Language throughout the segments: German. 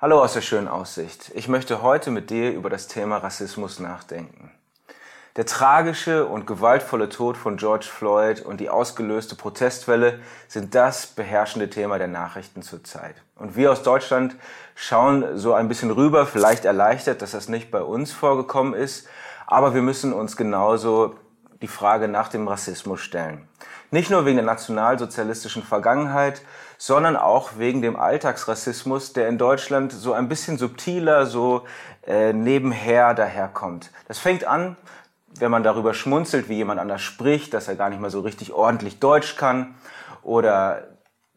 Hallo aus der schönen Aussicht. Ich möchte heute mit dir über das Thema Rassismus nachdenken. Der tragische und gewaltvolle Tod von George Floyd und die ausgelöste Protestwelle sind das beherrschende Thema der Nachrichten zurzeit. Und wir aus Deutschland schauen so ein bisschen rüber, vielleicht erleichtert, dass das nicht bei uns vorgekommen ist, aber wir müssen uns genauso die Frage nach dem Rassismus stellen. Nicht nur wegen der nationalsozialistischen Vergangenheit, sondern auch wegen dem Alltagsrassismus, der in Deutschland so ein bisschen subtiler, so äh, nebenher daherkommt. Das fängt an, wenn man darüber schmunzelt, wie jemand anders spricht, dass er gar nicht mal so richtig ordentlich Deutsch kann oder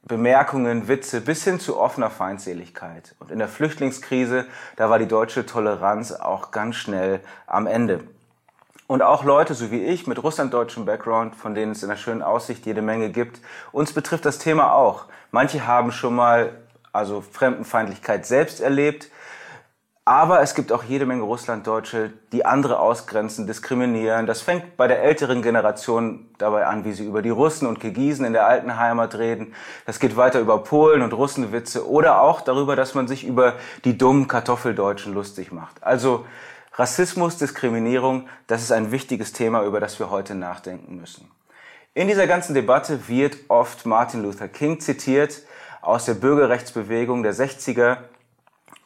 Bemerkungen, Witze bis hin zu offener Feindseligkeit. Und in der Flüchtlingskrise, da war die deutsche Toleranz auch ganz schnell am Ende. Und auch Leute, so wie ich, mit russlanddeutschem Background, von denen es in der schönen Aussicht jede Menge gibt, uns betrifft das Thema auch. Manche haben schon mal also Fremdenfeindlichkeit selbst erlebt, aber es gibt auch jede Menge Russlanddeutsche, die andere ausgrenzen, diskriminieren. Das fängt bei der älteren Generation dabei an, wie sie über die Russen und Kirgisen in der alten Heimat reden. Das geht weiter über Polen und Russenwitze oder auch darüber, dass man sich über die dummen Kartoffeldeutschen lustig macht. Also Rassismus, Diskriminierung, das ist ein wichtiges Thema, über das wir heute nachdenken müssen. In dieser ganzen Debatte wird oft Martin Luther King zitiert aus der Bürgerrechtsbewegung der 60er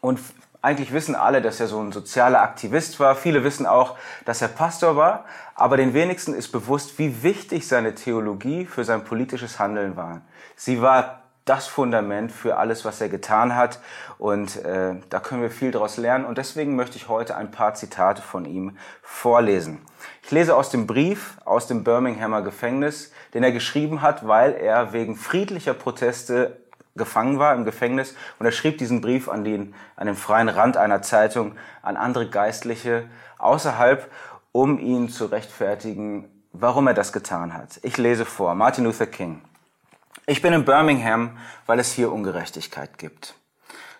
und eigentlich wissen alle, dass er so ein sozialer Aktivist war. Viele wissen auch, dass er Pastor war. Aber den wenigsten ist bewusst, wie wichtig seine Theologie für sein politisches Handeln war. Sie war das Fundament für alles, was er getan hat. Und äh, da können wir viel daraus lernen. Und deswegen möchte ich heute ein paar Zitate von ihm vorlesen. Ich lese aus dem Brief aus dem Birminghamer Gefängnis, den er geschrieben hat, weil er wegen friedlicher Proteste gefangen war im Gefängnis. Und er schrieb diesen Brief an den, an den freien Rand einer Zeitung, an andere Geistliche außerhalb, um ihn zu rechtfertigen, warum er das getan hat. Ich lese vor. Martin Luther King. Ich bin in Birmingham, weil es hier Ungerechtigkeit gibt.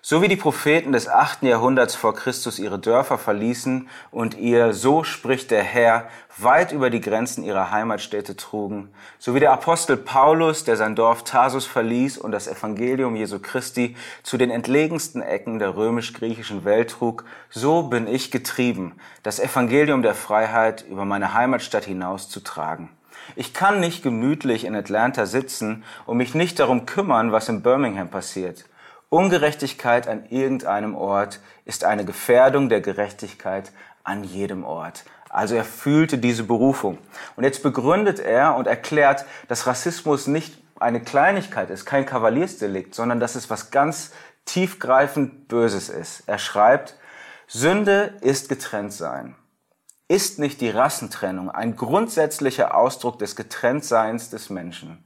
So wie die Propheten des achten Jahrhunderts vor Christus ihre Dörfer verließen und ihr, so spricht der Herr, weit über die Grenzen ihrer Heimatstädte trugen, so wie der Apostel Paulus, der sein Dorf Tarsus verließ und das Evangelium Jesu Christi zu den entlegensten Ecken der römisch-griechischen Welt trug, so bin ich getrieben, das Evangelium der Freiheit über meine Heimatstadt hinaus zu tragen. Ich kann nicht gemütlich in Atlanta sitzen und mich nicht darum kümmern, was in Birmingham passiert. Ungerechtigkeit an irgendeinem Ort ist eine Gefährdung der Gerechtigkeit an jedem Ort. Also er fühlte diese Berufung. Und jetzt begründet er und erklärt, dass Rassismus nicht eine Kleinigkeit ist, kein Kavaliersdelikt, sondern dass es was ganz tiefgreifend Böses ist. Er schreibt, Sünde ist getrennt sein. Ist nicht die Rassentrennung ein grundsätzlicher Ausdruck des Getrenntseins des Menschen,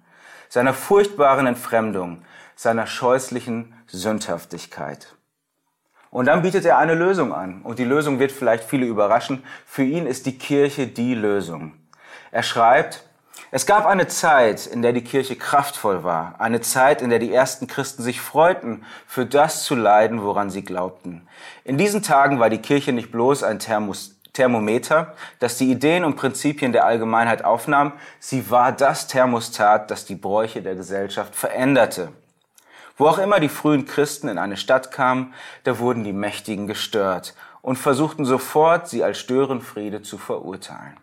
seiner furchtbaren Entfremdung, seiner scheußlichen Sündhaftigkeit? Und dann bietet er eine Lösung an. Und die Lösung wird vielleicht viele überraschen. Für ihn ist die Kirche die Lösung. Er schreibt, es gab eine Zeit, in der die Kirche kraftvoll war, eine Zeit, in der die ersten Christen sich freuten, für das zu leiden, woran sie glaubten. In diesen Tagen war die Kirche nicht bloß ein Thermos Thermometer, das die Ideen und Prinzipien der Allgemeinheit aufnahm. Sie war das Thermostat, das die Bräuche der Gesellschaft veränderte. Wo auch immer die frühen Christen in eine Stadt kamen, da wurden die Mächtigen gestört und versuchten sofort, sie als Störenfriede zu verurteilen.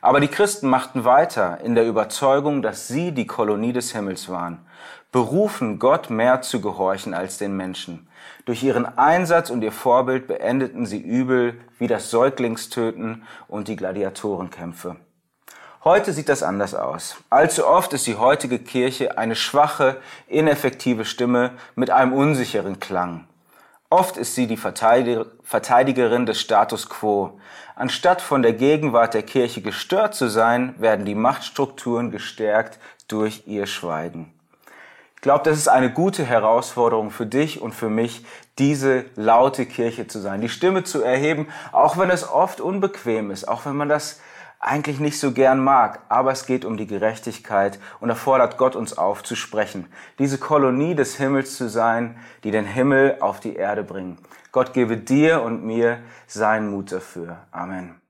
Aber die Christen machten weiter in der Überzeugung, dass sie die Kolonie des Himmels waren, berufen, Gott mehr zu gehorchen als den Menschen. Durch ihren Einsatz und ihr Vorbild beendeten sie Übel wie das Säuglingstöten und die Gladiatorenkämpfe. Heute sieht das anders aus. Allzu oft ist die heutige Kirche eine schwache, ineffektive Stimme mit einem unsicheren Klang. Oft ist sie die Verteidigerin des Status quo. Anstatt von der Gegenwart der Kirche gestört zu sein, werden die Machtstrukturen gestärkt durch ihr Schweigen. Ich glaube, das ist eine gute Herausforderung für dich und für mich, diese laute Kirche zu sein, die Stimme zu erheben, auch wenn es oft unbequem ist, auch wenn man das eigentlich nicht so gern mag, aber es geht um die Gerechtigkeit und er fordert Gott uns auf zu sprechen, diese Kolonie des Himmels zu sein, die den Himmel auf die Erde bringen. Gott gebe dir und mir seinen Mut dafür. Amen.